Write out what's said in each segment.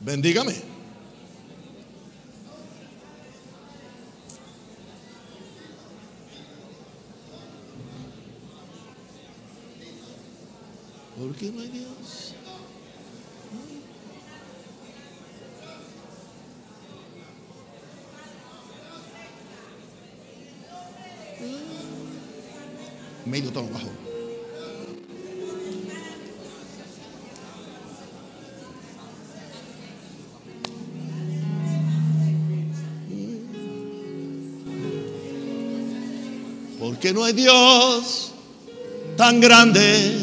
Bendígame. ¿Por qué no hay Dios? Medio tono bajo. Porque no hay Dios tan grande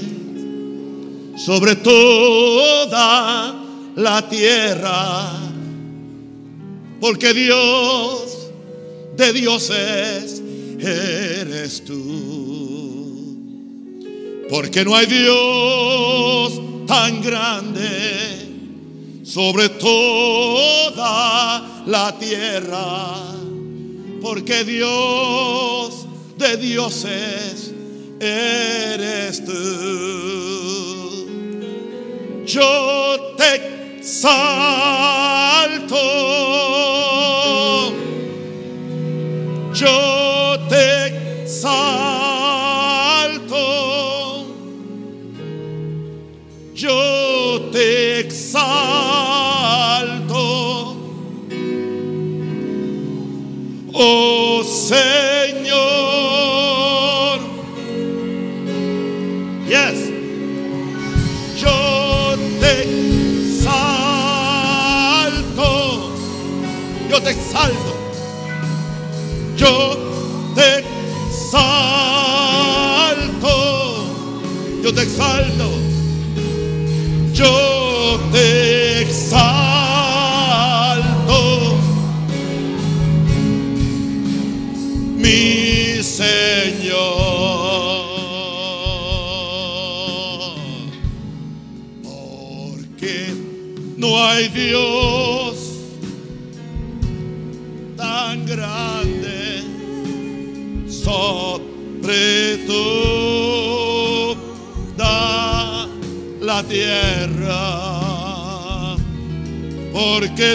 sobre toda la tierra. Porque Dios de dioses eres tú. Porque no hay Dios tan grande sobre toda la tierra. Porque Dios de dioses eres tú. Yo te salto.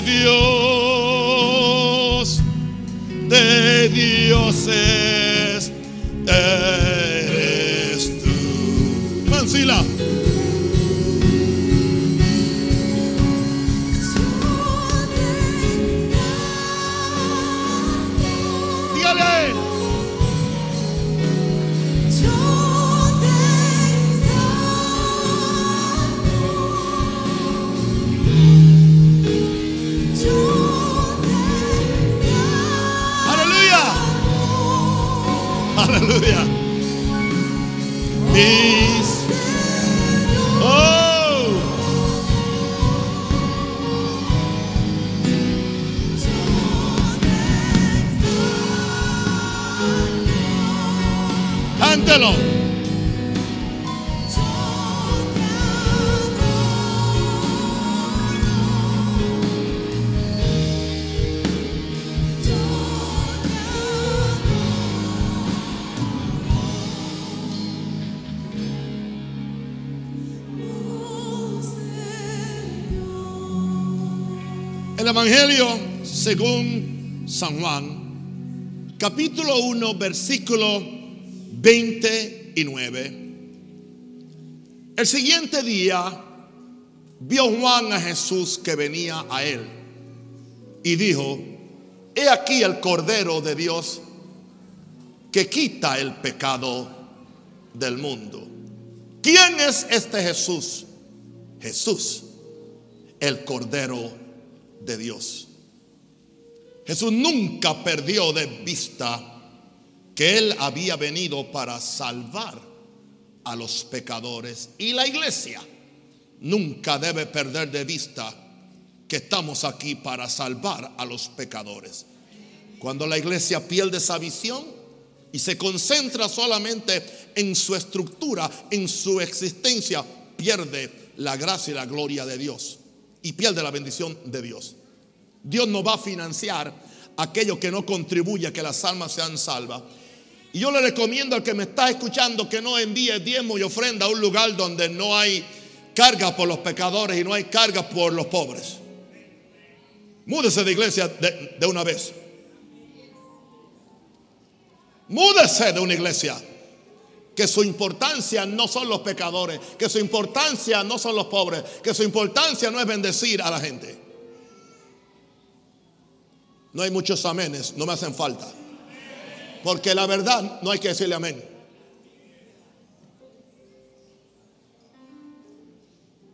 Dios de dioses eres tú. Mansila. Según San Juan, capítulo 1, versículo 29. El siguiente día vio Juan a Jesús que venía a él y dijo, he aquí el Cordero de Dios que quita el pecado del mundo. ¿Quién es este Jesús? Jesús, el Cordero de Dios. Jesús nunca perdió de vista que Él había venido para salvar a los pecadores. Y la iglesia nunca debe perder de vista que estamos aquí para salvar a los pecadores. Cuando la iglesia pierde esa visión y se concentra solamente en su estructura, en su existencia, pierde la gracia y la gloria de Dios y pierde la bendición de Dios. Dios no va a financiar aquello que no contribuye a que las almas sean salvas. Y yo le recomiendo al que me está escuchando que no envíe diezmo y ofrenda a un lugar donde no hay carga por los pecadores y no hay carga por los pobres. Múdese de iglesia de, de una vez. Múdese de una iglesia. Que su importancia no son los pecadores, que su importancia no son los pobres, que su importancia no es bendecir a la gente. No hay muchos amenes, no me hacen falta. Porque la verdad no hay que decirle amén.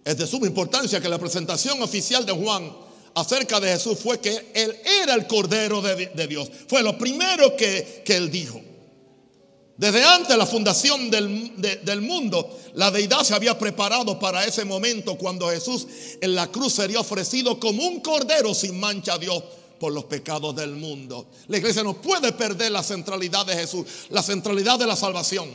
Es de suma importancia que la presentación oficial de Juan acerca de Jesús fue que Él era el Cordero de, Dios. Fue lo primero que, Él dijo. Desde antes de la fundación del, del, mundo, la deidad se había preparado para ese momento cuando Jesús en la cruz sería ofrecido como un cordero sin mancha a Dios por los pecados del mundo. La iglesia no puede perder la centralidad de Jesús, la centralidad de la salvación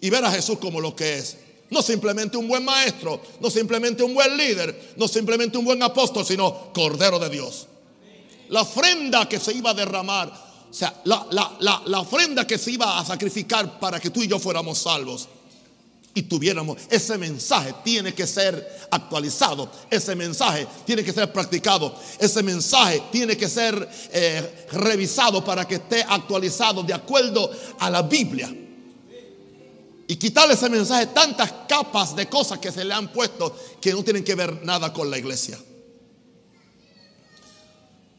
y ver a Jesús como lo que es. No simplemente un buen maestro, no simplemente un buen líder, no simplemente un buen apóstol, sino Cordero de Dios. La ofrenda que se iba a derramar, o sea, la, la ofrenda que se iba a sacrificar para que tú y yo fuéramos salvos y tuviéramos ese mensaje tiene que ser actualizado, ese mensaje tiene que ser practicado, ese mensaje tiene que ser eh, revisado para que esté actualizado de acuerdo a la Biblia. Y quitarle ese mensaje tantas capas de cosas que se le han puesto que no tienen que ver nada con la iglesia.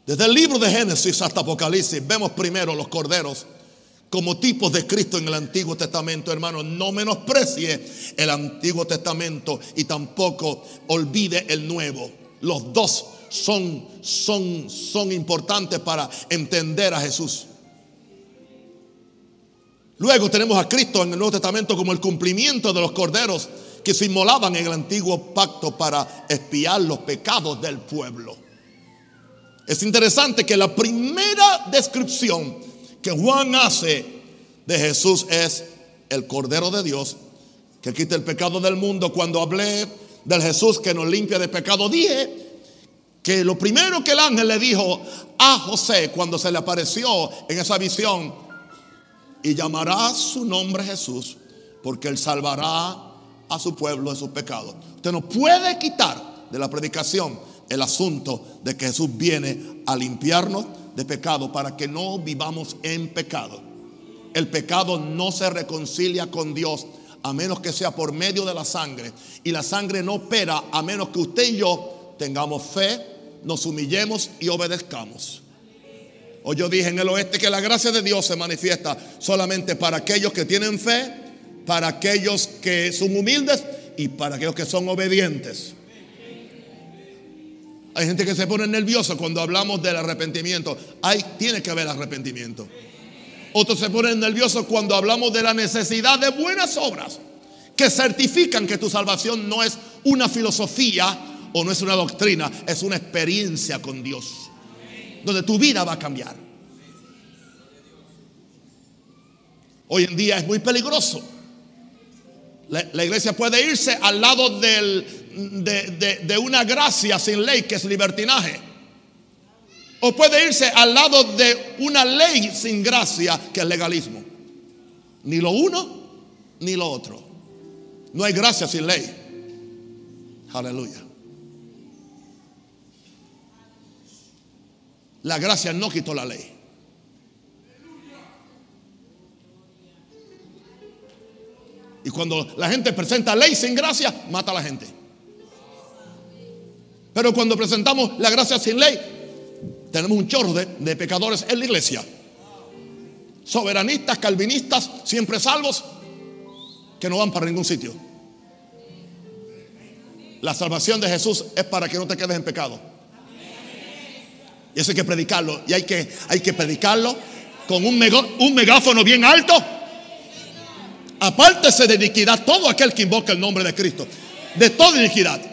Desde el libro de Génesis hasta Apocalipsis vemos primero los corderos como tipos de Cristo en el Antiguo Testamento, hermano. No menosprecie el Antiguo Testamento y tampoco olvide el Nuevo. Los dos son, son, son importantes para entender a Jesús. Luego tenemos a Cristo en el Nuevo Testamento como el cumplimiento de los corderos que se inmolaban en el antiguo pacto para espiar los pecados del pueblo. Es interesante que la primera descripción que Juan hace de Jesús es el Cordero de Dios que quita el pecado del mundo. Cuando hablé del Jesús que nos limpia de pecado, dije que lo primero que el ángel le dijo a José cuando se le apareció en esa visión, y llamará su nombre Jesús, porque él salvará a su pueblo de sus pecados. Usted no puede quitar de la predicación el asunto de que Jesús viene a limpiarnos de pecado para que no vivamos en pecado. El pecado no se reconcilia con Dios a menos que sea por medio de la sangre. Y la sangre no opera a menos que usted y yo tengamos fe, nos humillemos y obedezcamos. O yo dije en el oeste que la gracia de Dios se manifiesta solamente para aquellos que tienen fe, para aquellos que son humildes y para aquellos que son obedientes. Hay gente que se pone nerviosa cuando hablamos del arrepentimiento. Hay, tiene que haber arrepentimiento. Otros se ponen nerviosos cuando hablamos de la necesidad de buenas obras que certifican que tu salvación no es una filosofía o no es una doctrina, es una experiencia con Dios, donde tu vida va a cambiar. Hoy en día es muy peligroso. La, la iglesia puede irse al lado del, de, una gracia sin ley, que es libertinaje. O puede irse al lado de una ley sin gracia, que es legalismo. Ni lo uno, ni lo otro. No hay gracia sin ley. Aleluya. La gracia no quitó la ley. Y cuando la gente presenta ley sin gracia, mata a la gente. Pero cuando presentamos la gracia sin ley, tenemos un chorro de, pecadores en la iglesia. Soberanistas, calvinistas, siempre salvos, que no van para ningún sitio. La salvación de Jesús es para que no te quedes en pecado. Y eso hay que predicarlo. Y hay que, hay que predicarlo con un, un megáfono bien alto. Apártese de iniquidad todo aquel que invoca el nombre de Cristo. De toda iniquidad.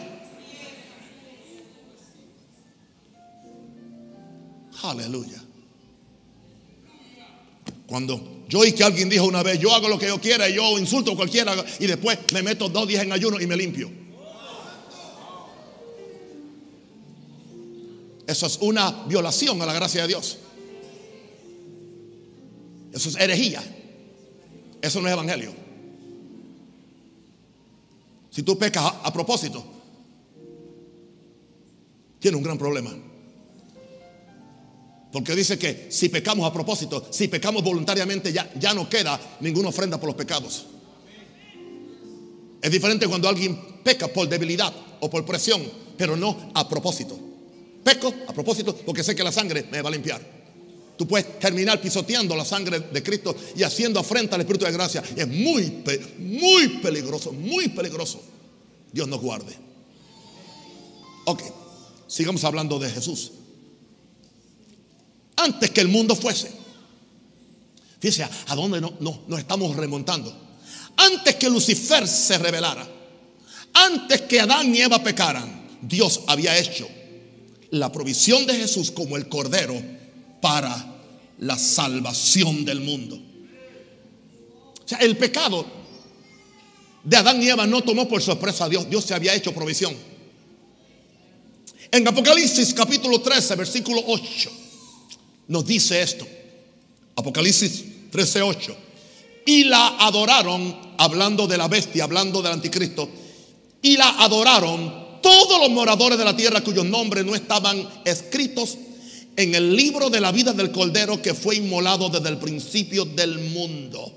Aleluya. Cuando yo oí que alguien dijo una vez, yo hago lo que yo quiera yo insulto a cualquiera y después me meto dos días en ayuno y me limpio. Eso es una violación a la gracia de Dios. Eso es herejía. Eso no es evangelio. Si tú pecas a, a propósito, tienes un gran problema. Porque dice que si pecamos a propósito, si pecamos voluntariamente, ya, ya no queda ninguna ofrenda por los pecados. Es diferente cuando alguien peca por debilidad o por presión, pero no a propósito. Peco a propósito porque sé que la sangre me va a limpiar. Tú puedes terminar pisoteando la sangre de Cristo y haciendo afrenta al Espíritu de gracia. Es muy, muy peligroso, muy peligroso. Dios nos guarde. Ok, sigamos hablando de Jesús. Antes que el mundo fuese. Fíjese a, dónde no, nos estamos remontando. Antes que Lucifer se revelara, antes que Adán y Eva pecaran, Dios había hecho la provisión de Jesús como el Cordero para la salvación del mundo. O sea, el pecado de Adán y Eva no tomó por sorpresa a Dios. Dios se había hecho provisión. En Apocalipsis capítulo 13, versículo 8, nos dice esto. Apocalipsis 13, 8. Y la adoraron, hablando de la bestia, hablando del anticristo. Y la adoraron todos los moradores de la tierra cuyos nombres no estaban escritos en el libro de la vida del Cordero que fue inmolado desde el principio del mundo.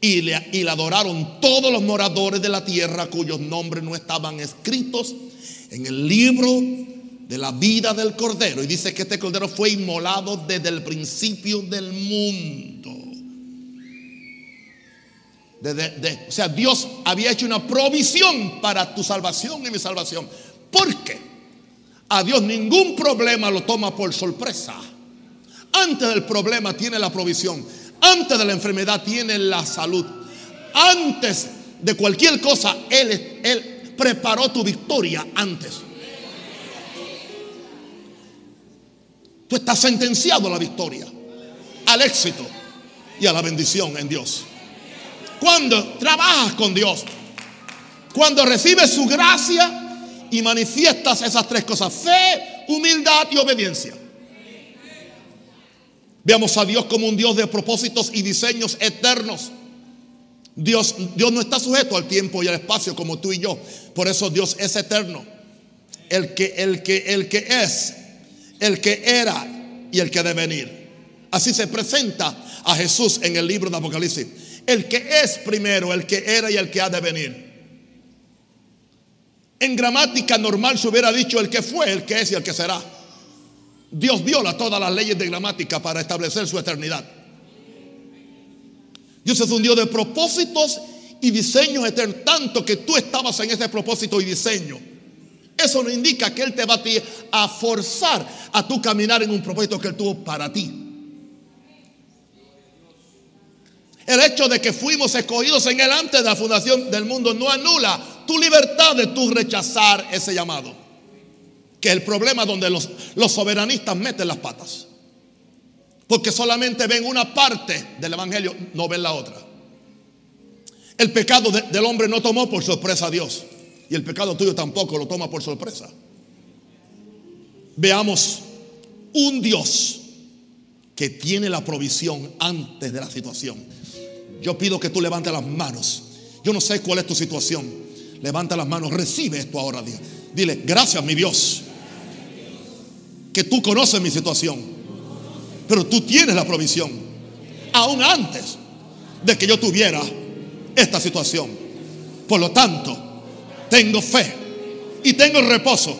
Y le, y le adoraron todos los moradores de la tierra cuyos nombres no estaban escritos en el libro de la vida del Cordero. Y dice que este Cordero fue inmolado desde el principio del mundo. o sea, Dios había hecho una provisión para tu salvación y mi salvación. ¿Por qué? A Dios ningún problema lo toma por sorpresa. Antes del problema tiene la provisión. Antes de la enfermedad tiene la salud. Antes de cualquier cosa, Él, él preparó tu victoria antes. Tú estás sentenciado a la victoria, al éxito y a la bendición en Dios. Cuando trabajas con Dios, cuando recibes su gracia, y manifiestas esas tres cosas, fe, humildad y obediencia. Veamos a Dios como un Dios de propósitos y diseños eternos. Dios, Dios no está sujeto al tiempo y al espacio como tú y yo. Por eso Dios es eterno. El que, el que, el que es, el que era y el que debe venir. Así se presenta a Jesús en el libro de Apocalipsis. El que es primero, el que era y el que ha de venir. En gramática normal se hubiera dicho el que fue, el que es y el que será. Dios viola todas las leyes de gramática para establecer su eternidad. Dios es un Dios de propósitos y diseños eternos, tanto que tú estabas en ese propósito y diseño. Eso no indica que Él te va a, forzar a tu caminar en un propósito que Él tuvo para ti. El hecho de que fuimos escogidos en Él antes de la fundación del mundo no anula tu libertad de tu rechazar ese llamado. Que es el problema donde los soberanistas meten las patas. Porque solamente ven una parte del Evangelio, no ven la otra. El pecado del hombre no tomó por sorpresa a Dios. Y el pecado tuyo tampoco lo toma por sorpresa. Veamos un Dios que tiene la provisión antes de la situación. Yo pido que tú levantes las manos. Yo no sé cuál es tu situación. Levanta las manos, recibe esto ahora. Dile, gracias mi Dios. Que tú conoces mi situación. Pero tú tienes la provisión. Aún antes de que yo tuviera esta situación. Por lo tanto, tengo fe y tengo reposo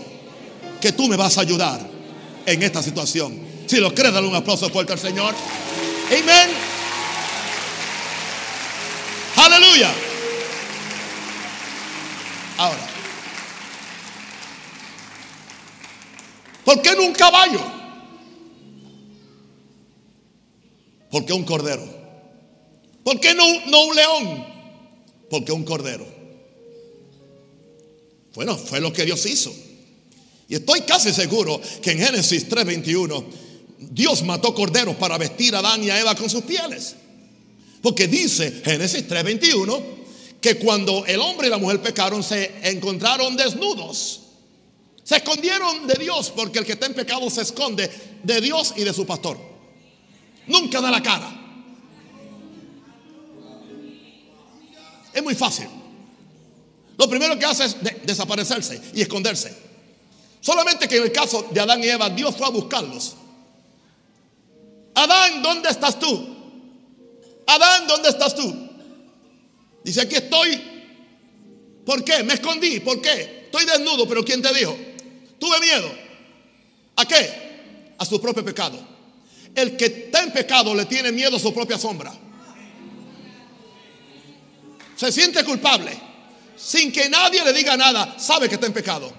que tú me vas a ayudar en esta situación. Si lo crees, dale un aplauso fuerte al Señor. Amén. Aleluya. Ahora, ¿por qué no un caballo? ¿Por qué un cordero? ¿Por qué no, no un león? ¿Por qué un cordero? Bueno, fue lo que Dios hizo. Y estoy casi seguro que en Génesis 3:21 Dios mató corderos para vestir a Adán y a Eva con sus pieles. Porque dice Génesis 3:21 que cuando el hombre y la mujer pecaron se encontraron desnudos. Se escondieron de Dios porque el que está en pecado se esconde de Dios y de su pastor. Nunca da la cara. Es muy fácil. Lo primero que hace es desaparecerse y esconderse. Solamente que en el caso de Adán y Eva, Dios fue a buscarlos Adán, ¿dónde estás tú? Adán, ¿dónde estás tú? Dice, aquí estoy. ¿Por qué? Me escondí. ¿Por qué? Estoy desnudo, pero ¿quién te dijo? Tuve miedo. ¿A qué? A su propio pecado. El que está en pecado le tiene miedo a su propia sombra. Se siente culpable. Sin que nadie le diga nada, sabe que está en pecado.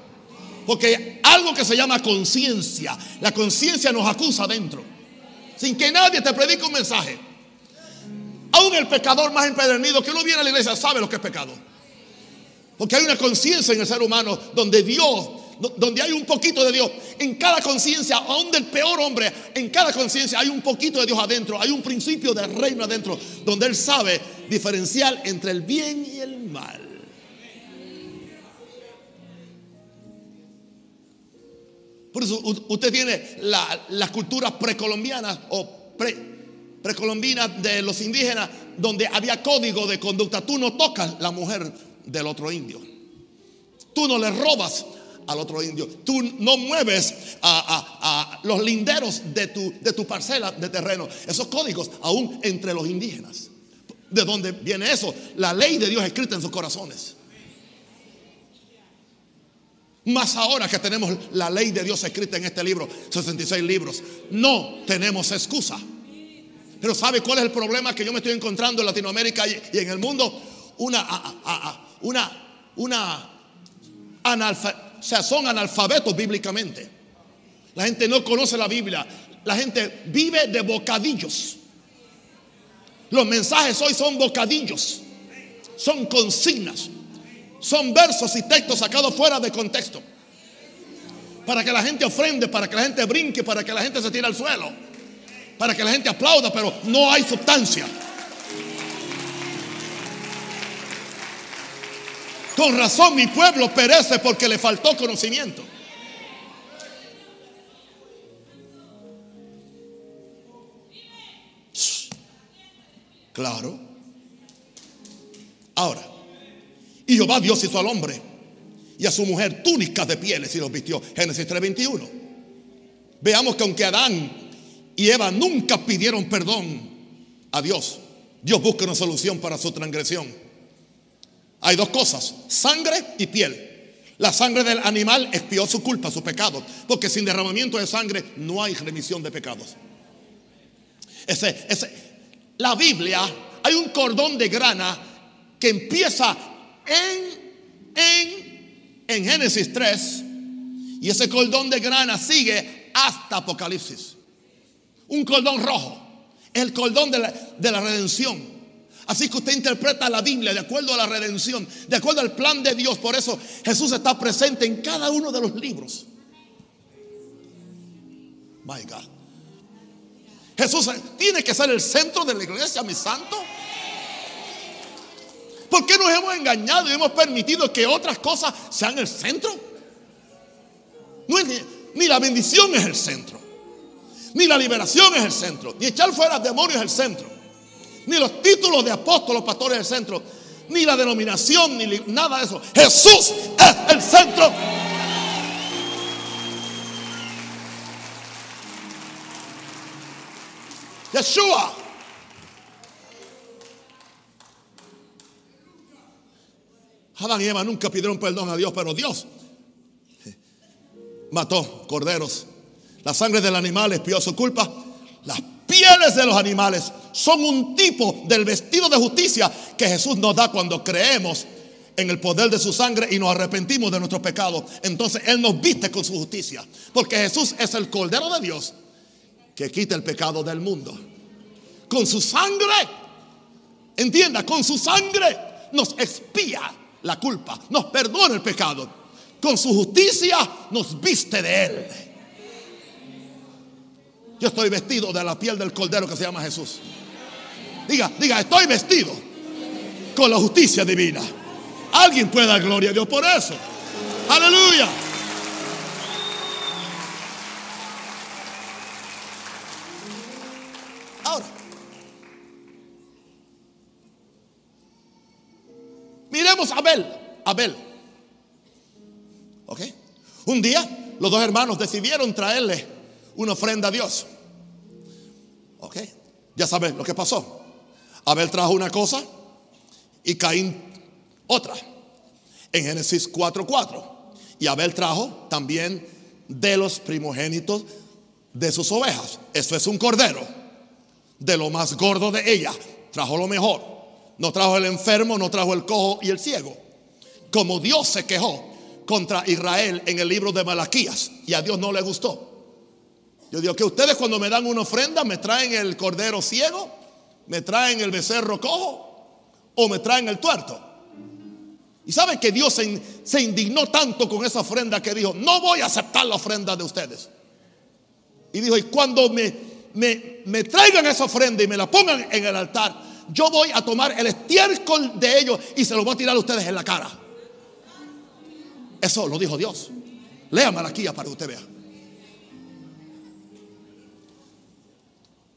Porque algo que se llama conciencia, la conciencia nos acusa dentro. Sin que nadie te predique un mensaje. Aún el pecador más empedernido que no viene a la iglesia sabe lo que es pecado. Porque hay una conciencia en el ser humano donde Dios, donde hay un poquito de Dios. En cada conciencia, aún del peor hombre, en cada conciencia hay un poquito de Dios adentro. Hay un principio del reino adentro donde Él sabe diferenciar entre el bien y el mal. Por eso usted tiene la, cultura precolombiana o pre, precolombina de los indígenas, donde había código de conducta. Tú no tocas la mujer del otro indio. Tú no le robas al otro indio. Tú no mueves a, los linderos de tu, de tu parcela de terreno. Esos códigos aún entre los indígenas. ¿De dónde viene eso? La ley de Dios escrita en sus corazones. Más ahora que tenemos la ley de Dios escrita en este libro, 66 libros, no tenemos excusa. Pero ¿sabe cuál es el problema que yo me estoy encontrando en Latinoamérica y, en el mundo? Una, una, una o sea, son analfabetos bíblicamente. La gente no conoce la Biblia. La gente vive de bocadillos. Los mensajes hoy son bocadillos. Son consignas. Son versos y textos sacados fuera de contexto. Para que la gente ofrende, para que la gente brinque, para que la gente se tire al suelo. Para que la gente aplauda, pero no hay sustancia. Con razón mi pueblo perece porque le faltó conocimiento. Claro. Ahora, y Jehová Dios hizo al hombre y a su mujer túnicas de pieles y los vistió. Génesis 3:21. Veamos que aunque Adán y Eva nunca pidieron perdón a Dios, Dios busca una solución para su transgresión. Hay dos cosas, sangre y piel. La sangre del animal expió su culpa, su pecado, porque sin derramamiento de sangre no hay remisión de pecados. Ese, ese, la Biblia, hay un cordón de grana que empieza en, en, en Génesis 3 y ese cordón de grana sigue hasta Apocalipsis. Un cordón rojo, el cordón de la, de la redención. Así que usted interpreta la Biblia de acuerdo a la redención, de acuerdo al plan de Dios. Por eso Jesús está presente en cada uno de los libros. My God. Jesús tiene que ser el centro de la iglesia, mi santo. ¿Por qué nos hemos engañado y hemos permitido que otras cosas sean el centro? ni la bendición es el centro, ni la liberación es el centro, ni echar fuera demonios es el centro, ni los títulos de apóstolos, pastores es el centro, ni la denominación, ni nada de eso. Jesús es el centro. Yeshua. Adán y Eva nunca pidieron perdón a Dios, pero Dios mató corderos. La sangre del animal expió su culpa. Las pieles de los animales son un tipo del vestido de justicia que Jesús nos da cuando creemos en el poder de su sangre y nos arrepentimos de nuestros pecados. Entonces Él nos viste con su justicia. Porque Jesús es el Cordero de Dios que quita el pecado del mundo. Con su sangre, entienda, con su sangre nos expía la culpa, nos perdona el pecado. Con su justicia nos viste de Él. Yo estoy vestido de la piel del cordero que se llama Jesús. Diga, diga, estoy vestido con la justicia divina. Alguien puede dar gloria a Dios por eso. Aleluya. Abel. Abel. ¿Ok? Un día los dos hermanos decidieron traerle una ofrenda a Dios. Ok, ya sabes lo que pasó. Abel trajo una cosa y Caín otra. En Génesis 4:4. Y Abel trajo también de los primogénitos de sus ovejas. Eso es un cordero. De lo más gordo de ella. Trajo lo mejor. No trajo el enfermo, no trajo el cojo y el ciego. Como Dios se quejó contra Israel en el libro de Malaquías y a Dios no le gustó. Yo digo que ustedes cuando me dan una ofrenda me traen el cordero ciego, me traen el becerro cojo o me traen el tuerto. Y saben que Dios se, indignó tanto con esa ofrenda que dijo, no voy a aceptar la ofrenda de ustedes. Y dijo, y cuando me, me, me traigan esa ofrenda y me la pongan en el altar, yo voy a tomar el estiércol de ellos y se lo voy a tirar a ustedes en la cara. Eso lo dijo Dios. Lea Malaquía para que usted vea.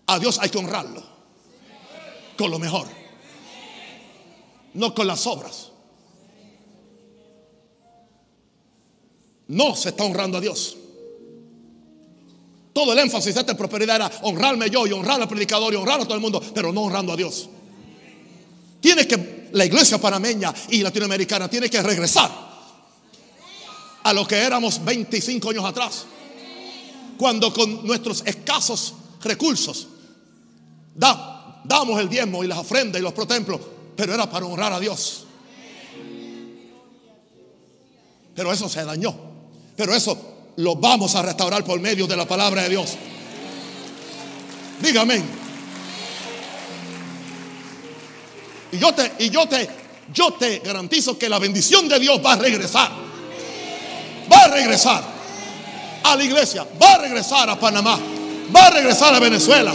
A Dios hay que honrarlo con lo mejor, no con las obras. No se está honrando a Dios. Todo el énfasis de esta prosperidad era honrarme yo y honrar al predicador y honrar a todo el mundo, pero no honrando a Dios. Tiene que, la iglesia panameña y latinoamericana tiene que regresar a lo que éramos 25 años atrás. Cuando con nuestros escasos recursos da, damos el diezmo y las ofrendas y los protemplos, pero era para honrar a Dios. Pero eso se dañó. Pero eso lo vamos a restaurar por medio de la palabra de Dios. Dígame. Y yo te, y yo te, yo te garantizo que la bendición de Dios va a regresar. Va a regresar a la iglesia. Va a regresar a Panamá. Va a regresar a Venezuela.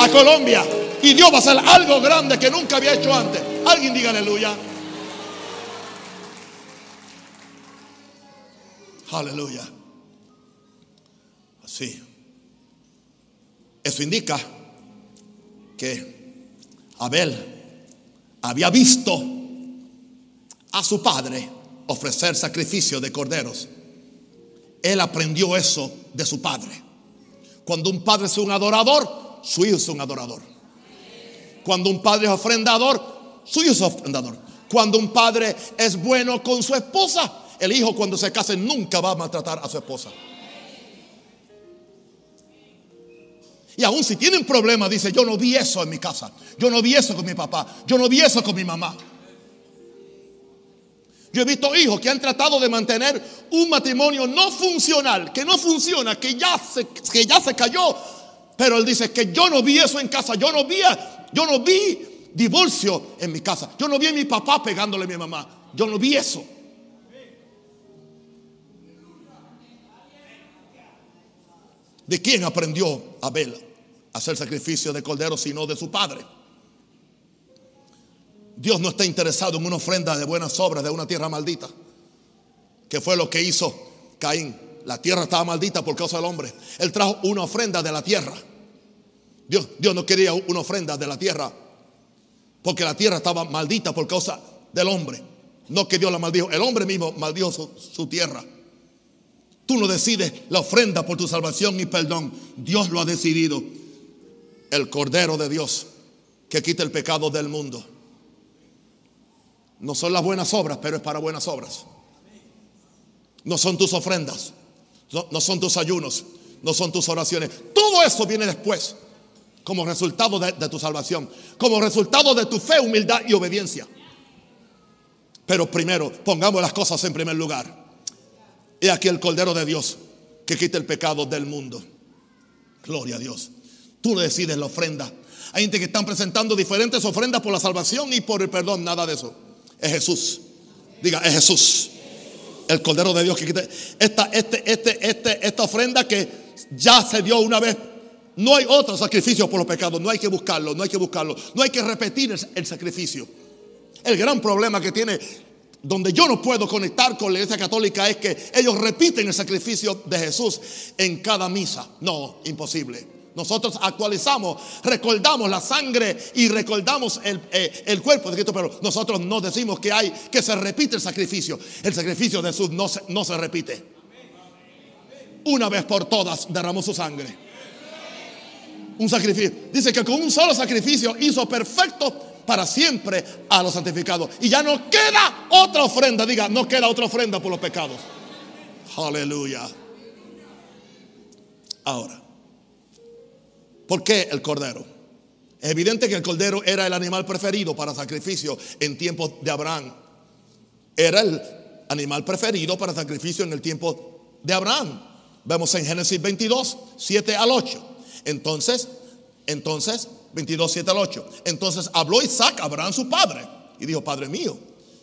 A Colombia. Y Dios va a hacer algo grande que nunca había hecho antes. Alguien diga aleluya. Aleluya. Así. Eso indica que Abel había visto a su padre ofrecer sacrificio de corderos. Él aprendió eso de su padre. Cuando un padre es un adorador, su hijo es un adorador. Cuando un padre es ofrendador, su hijo es ofrendador. Cuando un padre es bueno con su esposa, el hijo cuando se case nunca va a maltratar a su esposa. Y aún si tienen problemas, dice, yo no vi eso en mi casa. Yo no vi eso con mi papá. Yo no vi eso con mi mamá. Yo he visto hijos que han tratado de mantener un matrimonio no funcional, que no funciona, que ya se, que ya se cayó. Pero él dice que yo no vi eso en casa. Yo no vi, yo no vi divorcio en mi casa. Yo no vi a mi papá pegándole a mi mamá. Yo no vi eso. ¿De quién aprendió Abel hacer sacrificio de cordero sino de su padre? Dios no está interesado en una ofrenda de buenas obras de una tierra maldita, que fue lo que hizo Caín. La tierra estaba maldita por causa del hombre. Él trajo una ofrenda de la tierra. Dios, Dios no quería una ofrenda de la tierra, porque la tierra estaba maldita por causa del hombre. No que Dios la maldijo, el hombre mismo maldijo su tierra. Tú no decides la ofrenda por tu salvación y perdón. Dios lo ha decidido. El Cordero de Dios que quita el pecado del mundo. No son las buenas obras, pero es para buenas obras. No son tus ofrendas. No, son tus ayunos. No son tus oraciones. Todo eso viene después. Como resultado de, de tu salvación. Como resultado de tu fe, humildad y obediencia. Pero primero, pongamos las cosas en primer lugar. He aquí el Cordero de Dios que quita el pecado del mundo. Gloria a Dios. Tú decides la ofrenda. Hay gente que están presentando diferentes ofrendas por la salvación y por el perdón. Nada de eso. Es Jesús. Diga, es Jesús. El Cordero de Dios que quita. Esta, este, este, este, esta ofrenda que ya se dio una vez. No hay otro sacrificio por los pecados. No hay que buscarlo. No hay que buscarlo. No hay que repetir el sacrificio. El gran problema que tiene donde yo no puedo conectar con la iglesia católica es que ellos repiten el sacrificio de Jesús en cada misa. No, imposible. Nosotros actualizamos, recordamos la sangre y recordamos el, eh, cuerpo de Cristo, pero nosotros no decimos que hay que se repite el sacrificio. El sacrificio de Jesús no se, no se repite. Una vez por todas derramó su sangre. un sacrificio. Dice que con un solo sacrificio hizo perfecto para siempre a los santificados. Y ya no queda otra ofrenda. Diga, no queda otra ofrenda por los pecados. Aleluya. Ahora, ¿por qué el cordero? Es evidente que el cordero era el animal preferido para sacrificio en tiempos de Abraham. Era el animal preferido para sacrificio en el tiempo de Abraham. Vemos en Génesis 22, 7 al 8. Entonces, entonces, 22, 7 al 8. Entonces habló Isaac a Abraham su padre y dijo, Padre mío.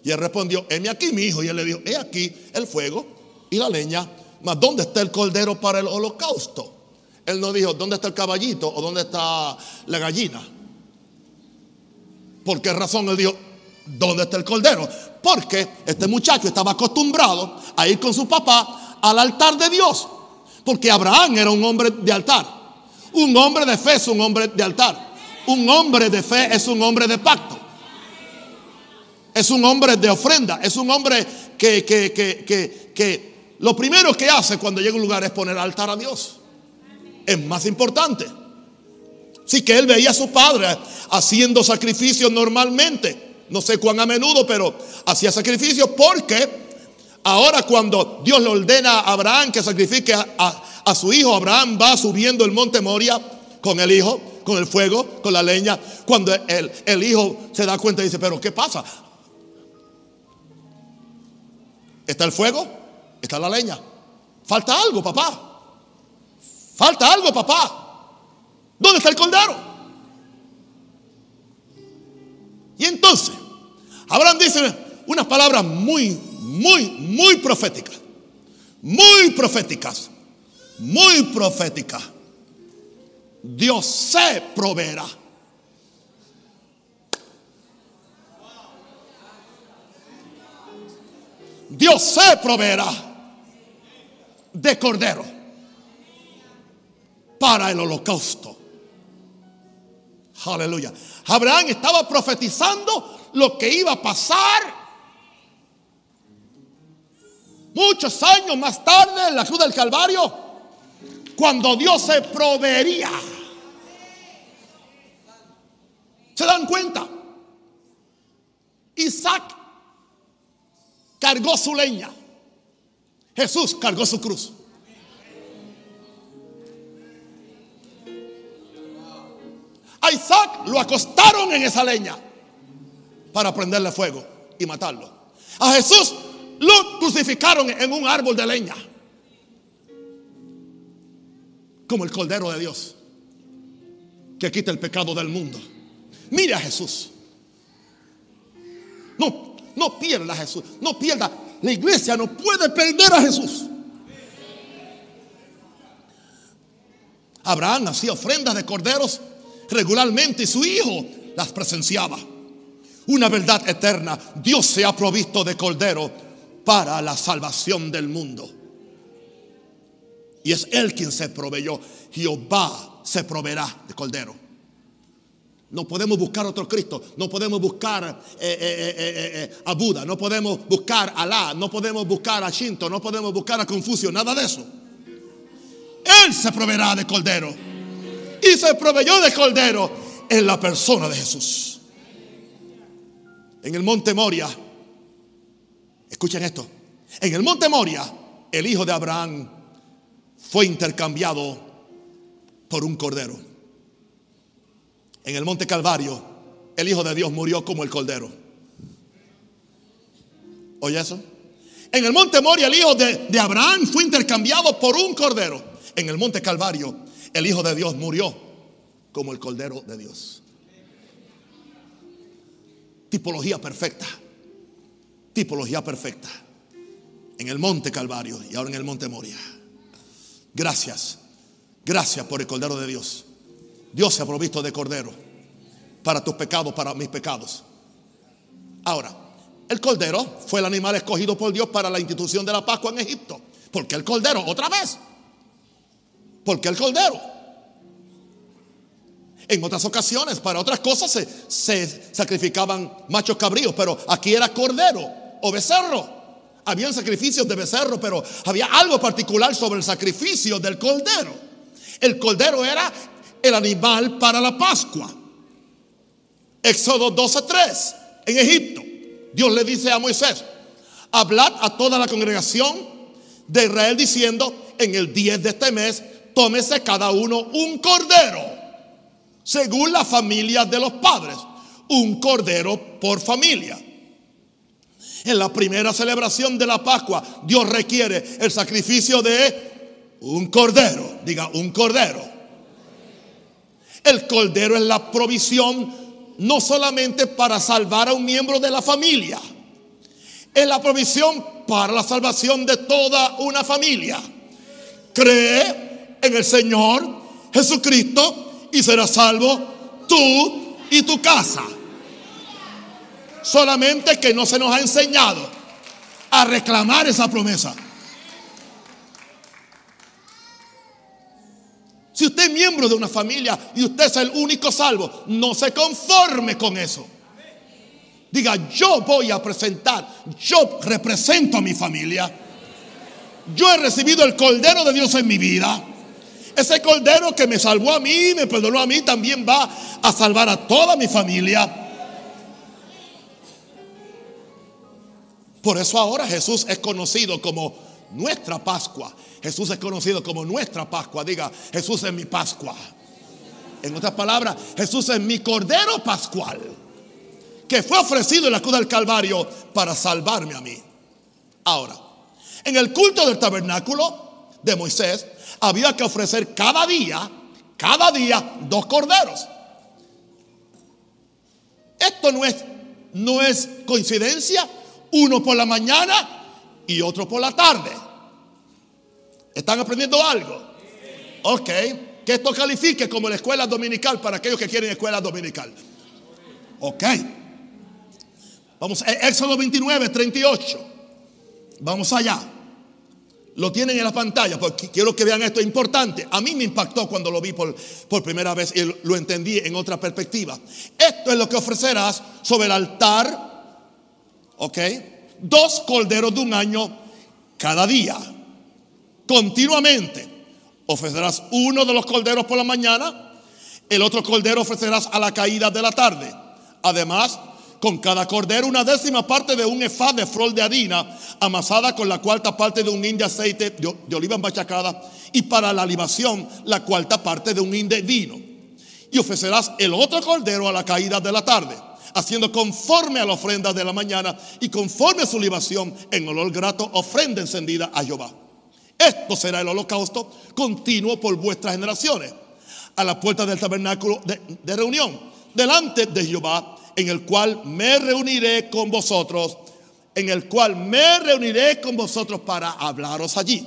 Y él respondió, heme aquí mi hijo. Y él le dijo, he aquí el fuego y la leña, mas ¿dónde está el cordero para el holocausto? Él no dijo, ¿dónde está el caballito o dónde está la gallina? ¿Por qué razón él dijo, ¿dónde está el cordero? Porque este muchacho estaba acostumbrado a ir con su papá al altar de Dios. Porque Abraham era un hombre de altar. Un hombre de fe es un hombre de altar. Un hombre de fe es un hombre de pacto. Es un hombre de ofrenda. Es un hombre que, que, que, que lo primero que hace cuando llega a un lugar es poner altar a Dios. Es más importante. Sí que él veía a su padre haciendo sacrificios normalmente. No sé cuán a menudo, pero hacía sacrificios porque ahora cuando Dios le ordena a Abraham que sacrifique a, a su hijo, Abraham va subiendo el monte Moria con el hijo, con el fuego, con la leña. Cuando el, el hijo se da cuenta y dice, pero ¿qué pasa? ¿Está el fuego? está la leña. Falta algo, papá. Falta algo, papá. ¿Dónde está el cordero? Y entonces, Abraham dice unas palabras muy, muy, muy proféticas. Muy proféticas. Muy proféticas. Dios se proveerá. Dios se proveerá de cordero para el holocausto. Aleluya. Abraham estaba profetizando lo que iba a pasar muchos años más tarde en la cruz del Calvario, cuando Dios se proveería. ¿Se dan cuenta? Isaac cargó su leña. Jesús cargó su cruz. A Isaac lo acostaron en esa leña para prenderle fuego y matarlo. A Jesús lo crucificaron en un árbol de leña. Como el Cordero de Dios que quita el pecado del mundo. Mire a Jesús. No, no pierda a Jesús. No pierda la iglesia no puede perder a Jesús. Abraham hacía ofrendas de corderos regularmente y su hijo las presenciaba. Una verdad eterna, Dios se ha provisto de cordero para la salvación del mundo. Y es Él quien se proveyó. Jehová se proveerá de cordero. No podemos buscar otro Cristo, no podemos buscar eh, eh, eh, a Buda, no podemos buscar a Alá, no podemos buscar a Shinto, no podemos buscar a Confucio, nada de eso. Él se proveerá de cordero. Y se proveyó de cordero en la persona de Jesús. En el monte Moria, escuchen esto, en el monte Moria, el hijo de Abraham fue intercambiado por un cordero. En el monte Calvario, el Hijo de Dios murió como el cordero. ¿Oye eso? En el monte Moria, el hijo de, de, Abraham fue intercambiado por un cordero. En el monte Calvario, el Hijo de Dios murió como el cordero de Dios. Tipología perfecta. Tipología perfecta. En el monte Calvario y ahora en el monte Moria. Gracias. Gracias por el cordero de Dios. Dios se ha provisto de cordero para tus pecados, para mis pecados. Ahora, el cordero fue el animal escogido por Dios para la institución de la Pascua en Egipto. ¿Por qué el cordero? Otra vez. ¿Por qué el cordero? En otras ocasiones, para otras cosas se, se sacrificaban machos cabríos, pero aquí era cordero o becerro. Habían sacrificios de becerro, pero había algo particular sobre el sacrificio del cordero. El cordero era el animal para la Pascua. Éxodo 12:3, en Egipto, Dios le dice a Moisés, hablad a toda la congregación de Israel diciendo, en el 10 de este mes, tómese cada uno un cordero, según la familia de los padres, un cordero por familia. En la primera celebración de la Pascua, Dios requiere el sacrificio de un cordero. Diga, un cordero. El cordero es la provisión no solamente para salvar a un miembro de la familia, es la provisión para la salvación de toda una familia. Cree en el Señor Jesucristo y serás salvo tú y tu casa. Solamente que no se nos ha enseñado a reclamar esa promesa. Si usted es miembro de una familia y usted es el único salvo, no se conforme con eso. Diga, yo voy a presentar, yo represento a mi familia. Yo he recibido el Cordero de Dios en mi vida. Ese Cordero que me salvó a mí, me perdonó a mí, también va a salvar a toda mi familia. Por eso ahora Jesús es conocido como nuestra Pascua. Jesús es conocido como nuestra Pascua. Diga, Jesús es mi Pascua. En otras palabras, Jesús es mi Cordero Pascual. Que fue ofrecido en la cruz del Calvario para salvarme a mí. Ahora, en el culto del tabernáculo de Moisés, había que ofrecer cada día, cada día, dos corderos. Esto no es, no es coincidencia uno por la mañana y otro por la tarde. ¿Están aprendiendo algo? Ok. Que esto califique como la escuela dominical para aquellos que quieren escuela dominical. Ok. Vamos, a Éxodo 29, 38. Vamos allá. Lo tienen en la pantalla porque quiero que vean esto. Es importante. A mí me impactó cuando lo vi por, por primera vez y lo entendí en otra perspectiva. Esto es lo que ofrecerás sobre el altar ¿Ok? Dos corderos de un año cada día. Continuamente. Ofrecerás uno de los corderos por la mañana, el otro cordero ofrecerás a la caída de la tarde. Además, con cada cordero una décima parte de un efá de flor de harina amasada con la cuarta parte de un hin de aceite de, oliva machacada y para la libación la cuarta parte de un hin de vino. Y ofrecerás el otro cordero a la caída de la tarde haciendo conforme a la ofrenda de la mañana y conforme a su libación en olor grato, ofrenda encendida a Jehová. Esto será el holocausto continuo por vuestras generaciones, a la puerta del tabernáculo de, de reunión, delante de Jehová, en el cual me reuniré con vosotros, en el cual me reuniré con vosotros para hablaros allí.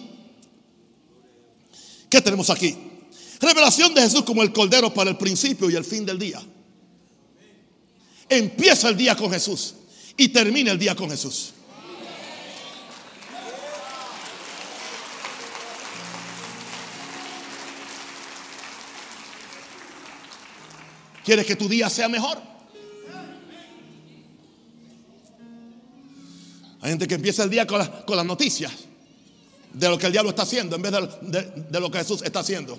¿Qué tenemos aquí? Revelación de Jesús como el cordero para el principio y el fin del día. Empieza el día con Jesús y termina el día con Jesús. ¿Quieres que tu día sea mejor? Hay gente que empieza el día con, las noticias de lo que el diablo está haciendo en vez de, de, lo que Jesús está haciendo.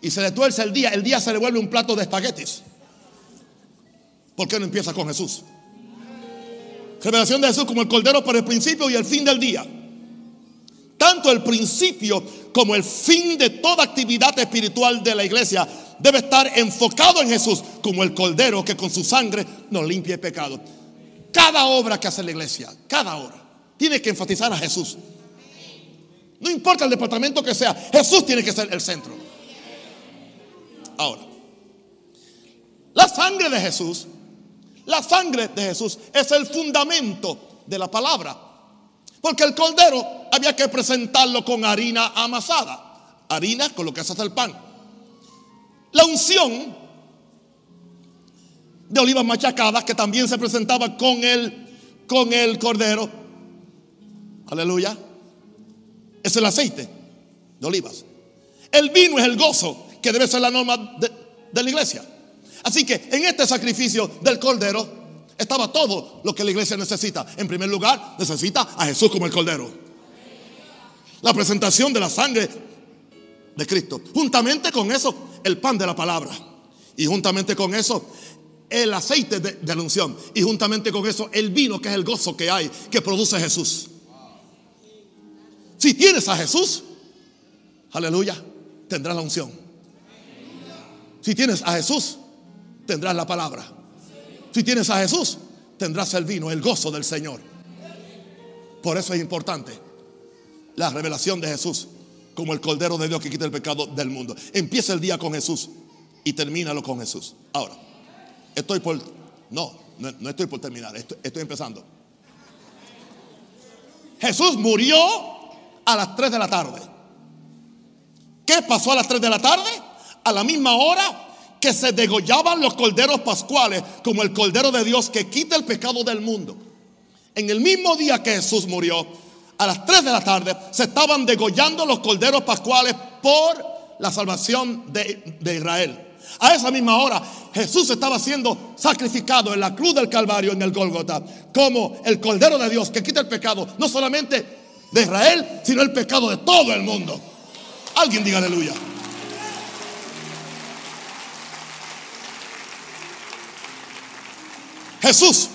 Y se le tuerce el día, el día se le vuelve un plato de espaguetis. ¿Por qué no empieza con Jesús? Revelación de Jesús como el cordero para el principio y el fin del día. Tanto el principio como el fin de toda actividad espiritual de la iglesia debe estar enfocado en Jesús como el cordero que con su sangre nos limpia el pecado. Cada obra que hace la iglesia, cada obra, tiene que enfatizar a Jesús. No importa el departamento que sea, Jesús tiene que ser el centro. Ahora, la sangre de Jesús la sangre de Jesús es el fundamento de la palabra. Porque el cordero había que presentarlo con harina amasada. Harina con lo que se hace el pan. La unción de olivas machacadas que también se presentaba con el, con el cordero. Aleluya. Es el aceite de olivas. El vino es el gozo que debe ser la norma de, de la iglesia. Así que en este sacrificio del cordero estaba todo lo que la iglesia necesita. En primer lugar, necesita a Jesús como el cordero. La presentación de la sangre de Cristo. Juntamente con eso, el pan de la palabra. Y juntamente con eso, el aceite de, de la unción. Y juntamente con eso, el vino, que es el gozo que hay, que produce Jesús. Si tienes a Jesús, aleluya, tendrás la unción. Si tienes a Jesús, tendrás la palabra. Si tienes a Jesús, tendrás el vino, el gozo del Señor. Por eso es importante la revelación de Jesús como el Cordero de Dios que quita el pecado del mundo. Empieza el día con Jesús y termínalo con Jesús. Ahora, estoy por... No, no, estoy por terminar, estoy, estoy empezando. Jesús murió a las 3 de la tarde. ¿Qué pasó a las 3 de la tarde? A la misma hora que se degollaban los corderos pascuales como el Cordero de Dios que quita el pecado del mundo. En el mismo día que Jesús murió, a las 3 de la tarde, se estaban degollando los corderos pascuales por la salvación de, de Israel. A esa misma hora Jesús estaba siendo sacrificado en la cruz del Calvario, en el Gólgota, como el Cordero de Dios que quita el pecado, no solamente de Israel, sino el pecado de todo el mundo. Alguien diga aleluya. Jesús,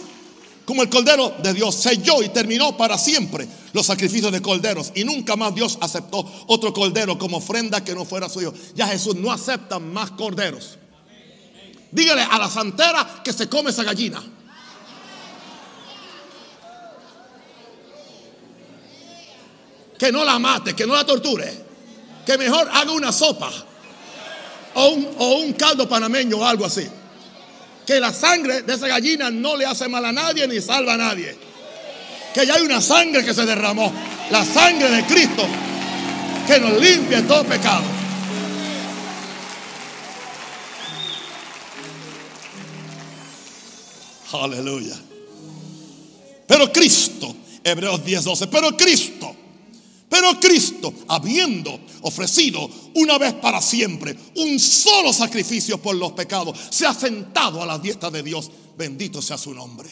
como el Cordero de Dios, selló y terminó para siempre los sacrificios de corderos. Y nunca más Dios aceptó otro cordero como ofrenda que no fuera suyo. Ya Jesús no acepta más corderos. Dígale a la santera que se come esa gallina. Que no la mate, que no la torture. Que mejor haga una sopa. O un, o un caldo panameño o algo así que la sangre de esa gallina no le hace mal a nadie ni salva a nadie. Que ya hay una sangre que se derramó. La sangre de Cristo que nos limpia de todo pecado. Aleluya. Pero Cristo, Hebreos 10:12, pero Cristo pero Cristo, habiendo ofrecido una vez para siempre un solo sacrificio por los pecados, se ha sentado a la diestra de Dios. Bendito sea su nombre.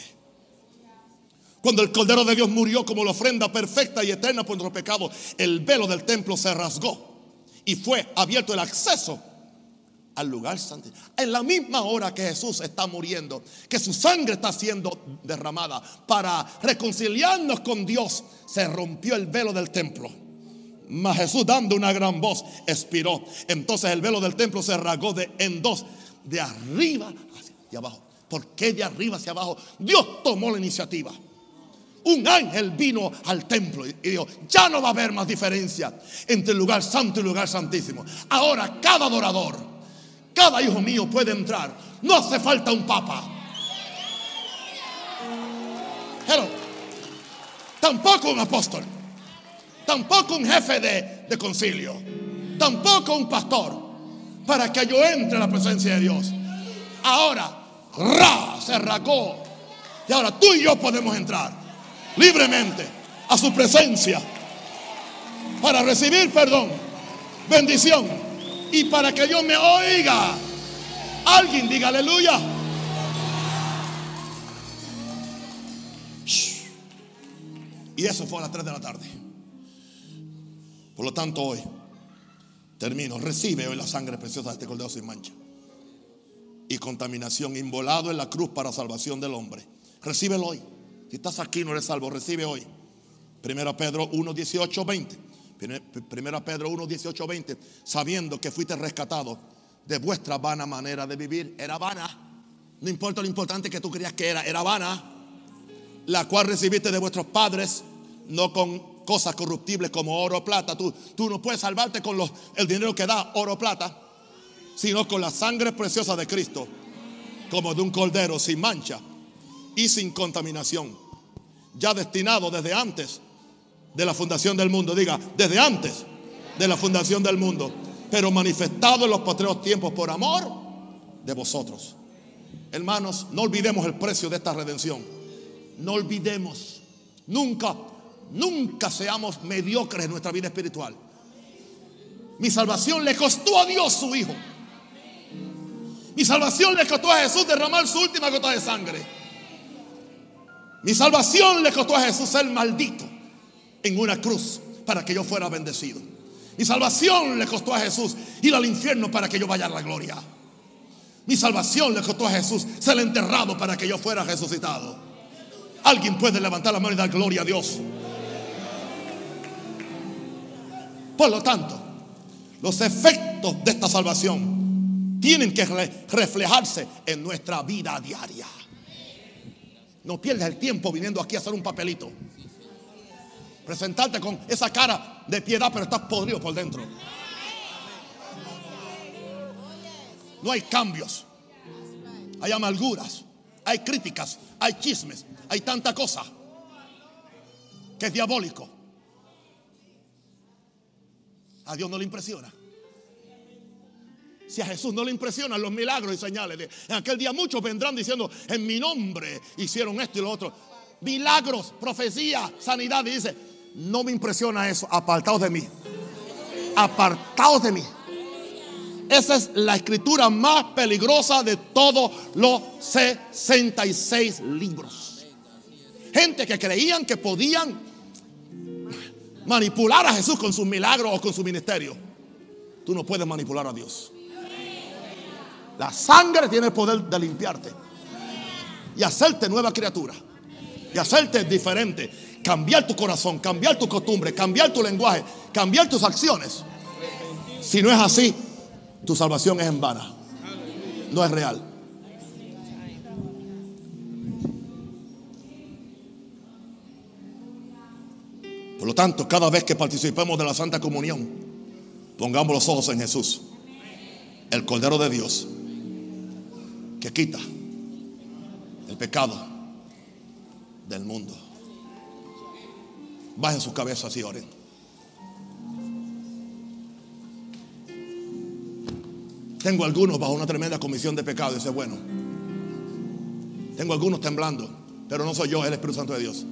Cuando el Cordero de Dios murió como la ofrenda perfecta y eterna por nuestros pecados, el velo del templo se rasgó y fue abierto el acceso al lugar santo. En la misma hora que Jesús está muriendo, que su sangre está siendo derramada para reconciliarnos con Dios, se rompió el velo del templo. Mas Jesús dando una gran voz expiró. Entonces el velo del templo se rasgó de, en dos, de arriba hacia abajo. ¿Por qué de arriba hacia abajo? Dios tomó la iniciativa. Un ángel vino al templo y dijo, ya no va a haber más diferencia entre el lugar santo y el lugar santísimo. Ahora cada adorador, cada hijo mío puede entrar. No hace falta un papa. Hello. Tampoco un apóstol. Tampoco un jefe de, concilio. Tampoco un pastor. Para que yo entre a la presencia de Dios. Ahora, ra, se racó. Y ahora tú y yo podemos entrar libremente a su presencia para recibir perdón, bendición y para que Dios me oiga. Alguien diga aleluya. Y eso fue a las 3 de la tarde. Por lo tanto, hoy termino. Recibe hoy la sangre preciosa de este cordero sin mancha y contaminación, involado en la cruz para salvación del hombre. Recíbelo hoy. Si estás aquí no eres salvo, recibe hoy. Primera Pedro 1, 18, 20. Primera Pedro 1, 18, 20. Sabiendo que fuiste rescatado de vuestra vana manera de vivir. Era vana. No importa lo importante que tú creías que era, era vana. La cual recibiste de vuestros padres, no con cosas corruptibles como oro o plata. Tú, no puedes salvarte con el dinero que da oro o plata, sino con la sangre preciosa de Cristo, como de un cordero sin mancha y sin contaminación. Ya destinado desde antes de la fundación del mundo. Diga, desde antes de la fundación del mundo. Pero manifestado en los postreros tiempos por amor de vosotros. Hermanos, no olvidemos el precio de esta redención. No olvidemos. Nunca, nunca seamos mediocres en nuestra vida espiritual. Mi salvación le costó a Dios su Hijo. Mi salvación le costó a Jesús derramar su última gota de sangre. Mi salvación le costó a Jesús ser maldito en una cruz para que yo fuera bendecido. Mi salvación le costó a Jesús ir al infierno para que yo vaya a la gloria. Mi salvación le costó a Jesús ser enterrado para que yo fuera resucitado. Alguien puede levantar la mano y dar gloria a Dios. Por lo tanto, los efectos de esta salvación tienen que reflejarse en nuestra vida diaria. No pierdas el tiempo viniendo aquí a hacer un papelito. Presentarte con esa cara de piedad, pero estás podrido por dentro. No hay cambios. Hay amarguras. Hay críticas. Hay chismes. Hay tanta cosa que es diabólico. A Dios no le impresiona. Si a Jesús no le impresionan los milagros y señales, de, en aquel día muchos vendrán diciendo, en mi nombre hicieron esto y lo otro. Milagros, profecía, sanidad. Dice, no me impresiona eso, apartados de mí. Apartados de mí. Esa es la escritura más peligrosa de todos los 66 libros. Gente que creían que podían manipular a Jesús con sus milagros o con su ministerio. Tú no puedes manipular a Dios. La sangre tiene el poder de limpiarte y hacerte nueva criatura y hacerte diferente. Cambiar tu corazón, cambiar tu costumbre, cambiar tu lenguaje, cambiar tus acciones. Si no es así, tu salvación es en vana. No es real. Por lo tanto, cada vez que participemos de la Santa Comunión, pongamos los ojos en Jesús, el Cordero de Dios, que quita el pecado del mundo. Bajen sus cabezas y oren. Tengo algunos bajo una tremenda comisión de pecado, es bueno. Tengo algunos temblando, pero no soy yo, es el Espíritu Santo de Dios.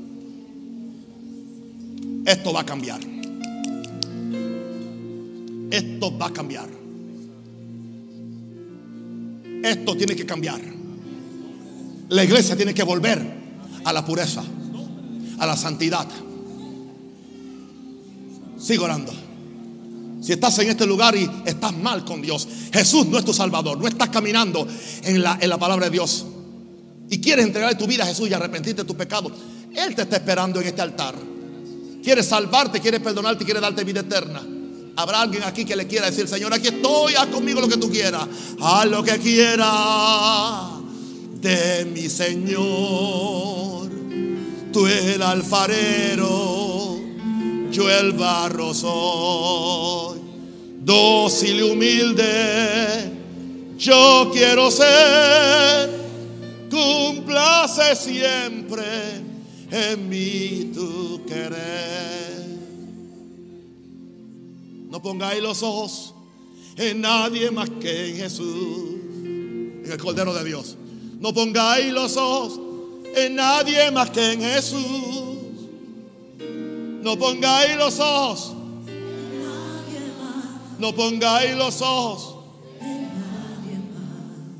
Esto va a cambiar. Esto va a cambiar. Esto tiene que cambiar. La iglesia tiene que volver a la pureza, a la santidad. Sigo orando. Si estás en este lugar y estás mal con Dios, Jesús no es tu Salvador, no estás caminando en la, en la palabra de Dios y quieres entregar tu vida a Jesús y arrepentirte de tu pecado, Él te está esperando en este altar. Quiere salvarte, quiere perdonarte, quiere darte vida eterna. Habrá alguien aquí que le quiera decir, Señor, aquí estoy, haz conmigo lo que tú quieras. Haz lo que quiera de mi Señor. Tú el alfarero, yo el barro soy. Dócil y humilde, yo quiero ser. Cumplace siempre en mí tu querer. No pongáis los ojos en nadie más que en Jesús, en el Cordero de Dios. No pongáis los ojos en nadie más que en Jesús. No pongáis los ojos. No pongáis los ojos.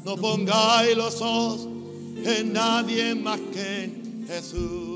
No pongáis los ojos en nadie más que Jesús.